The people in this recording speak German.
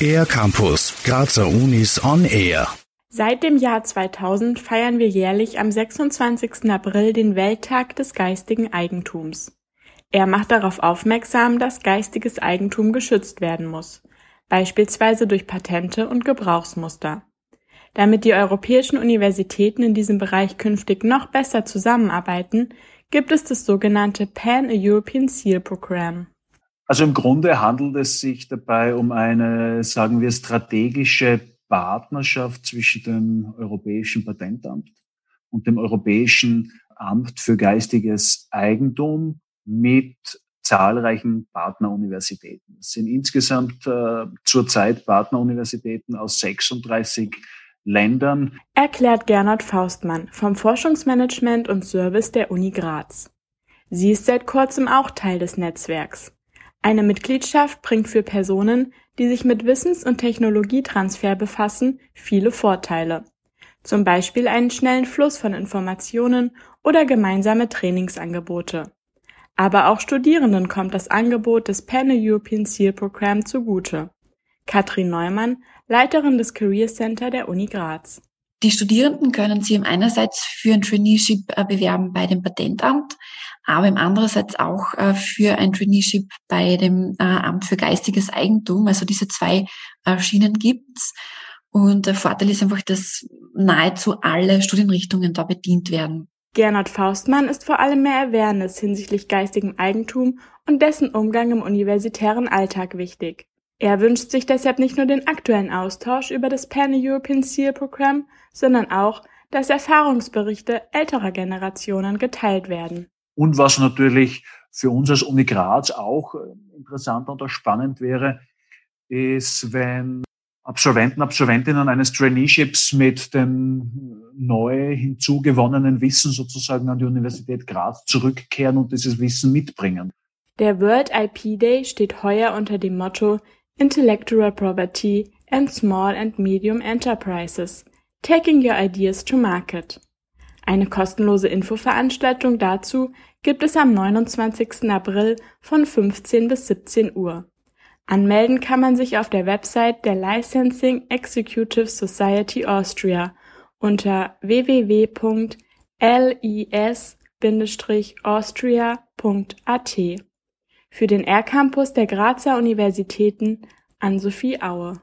Air Campus, Grazer Unis on Air. Seit dem Jahr 2000 feiern wir jährlich am 26. April den Welttag des geistigen Eigentums. Er macht darauf aufmerksam, dass geistiges Eigentum geschützt werden muss, beispielsweise durch Patente und Gebrauchsmuster. Damit die europäischen Universitäten in diesem Bereich künftig noch besser zusammenarbeiten, gibt es das sogenannte Pan-European Seal Program. Also im Grunde handelt es sich dabei um eine, sagen wir, strategische Partnerschaft zwischen dem Europäischen Patentamt und dem Europäischen Amt für geistiges Eigentum mit zahlreichen Partneruniversitäten. Es sind insgesamt äh, zurzeit Partneruniversitäten aus 36 Ländern. Erklärt Gernot Faustmann vom Forschungsmanagement und Service der Uni Graz. Sie ist seit kurzem auch Teil des Netzwerks. Eine Mitgliedschaft bringt für Personen, die sich mit Wissens- und Technologietransfer befassen, viele Vorteile. Zum Beispiel einen schnellen Fluss von Informationen oder gemeinsame Trainingsangebote. Aber auch Studierenden kommt das Angebot des Pan-European Seal Program zugute. Katrin Neumann, Leiterin des Career Center der Uni Graz. Die Studierenden können sich einerseits für ein Traineeship äh, bewerben bei dem Patentamt, aber im andererseits auch äh, für ein Traineeship bei dem äh, Amt für geistiges Eigentum. Also diese zwei Schienen gibt's. Und der Vorteil ist einfach, dass nahezu alle Studienrichtungen da bedient werden. Gernot Faustmann ist vor allem mehr Awareness hinsichtlich geistigem Eigentum und dessen Umgang im universitären Alltag wichtig. Er wünscht sich deshalb nicht nur den aktuellen Austausch über das Pan-European Seal Program, sondern auch, dass Erfahrungsberichte älterer Generationen geteilt werden. Und was natürlich für uns als Uni Graz auch äh, interessant und auch spannend wäre, ist, wenn Absolventen, Absolventinnen eines Traineeships mit dem neu hinzugewonnenen Wissen sozusagen an die Universität Graz zurückkehren und dieses Wissen mitbringen. Der World IP Day steht heuer unter dem Motto Intellectual Property and Small and Medium Enterprises Taking Your Ideas to Market. Eine kostenlose Infoveranstaltung dazu gibt es am 29. April von 15 bis 17 Uhr. Anmelden kann man sich auf der Website der Licensing Executive Society Austria unter www.lis-austria.at für den R-Campus der Grazer Universitäten an Sophie Aue.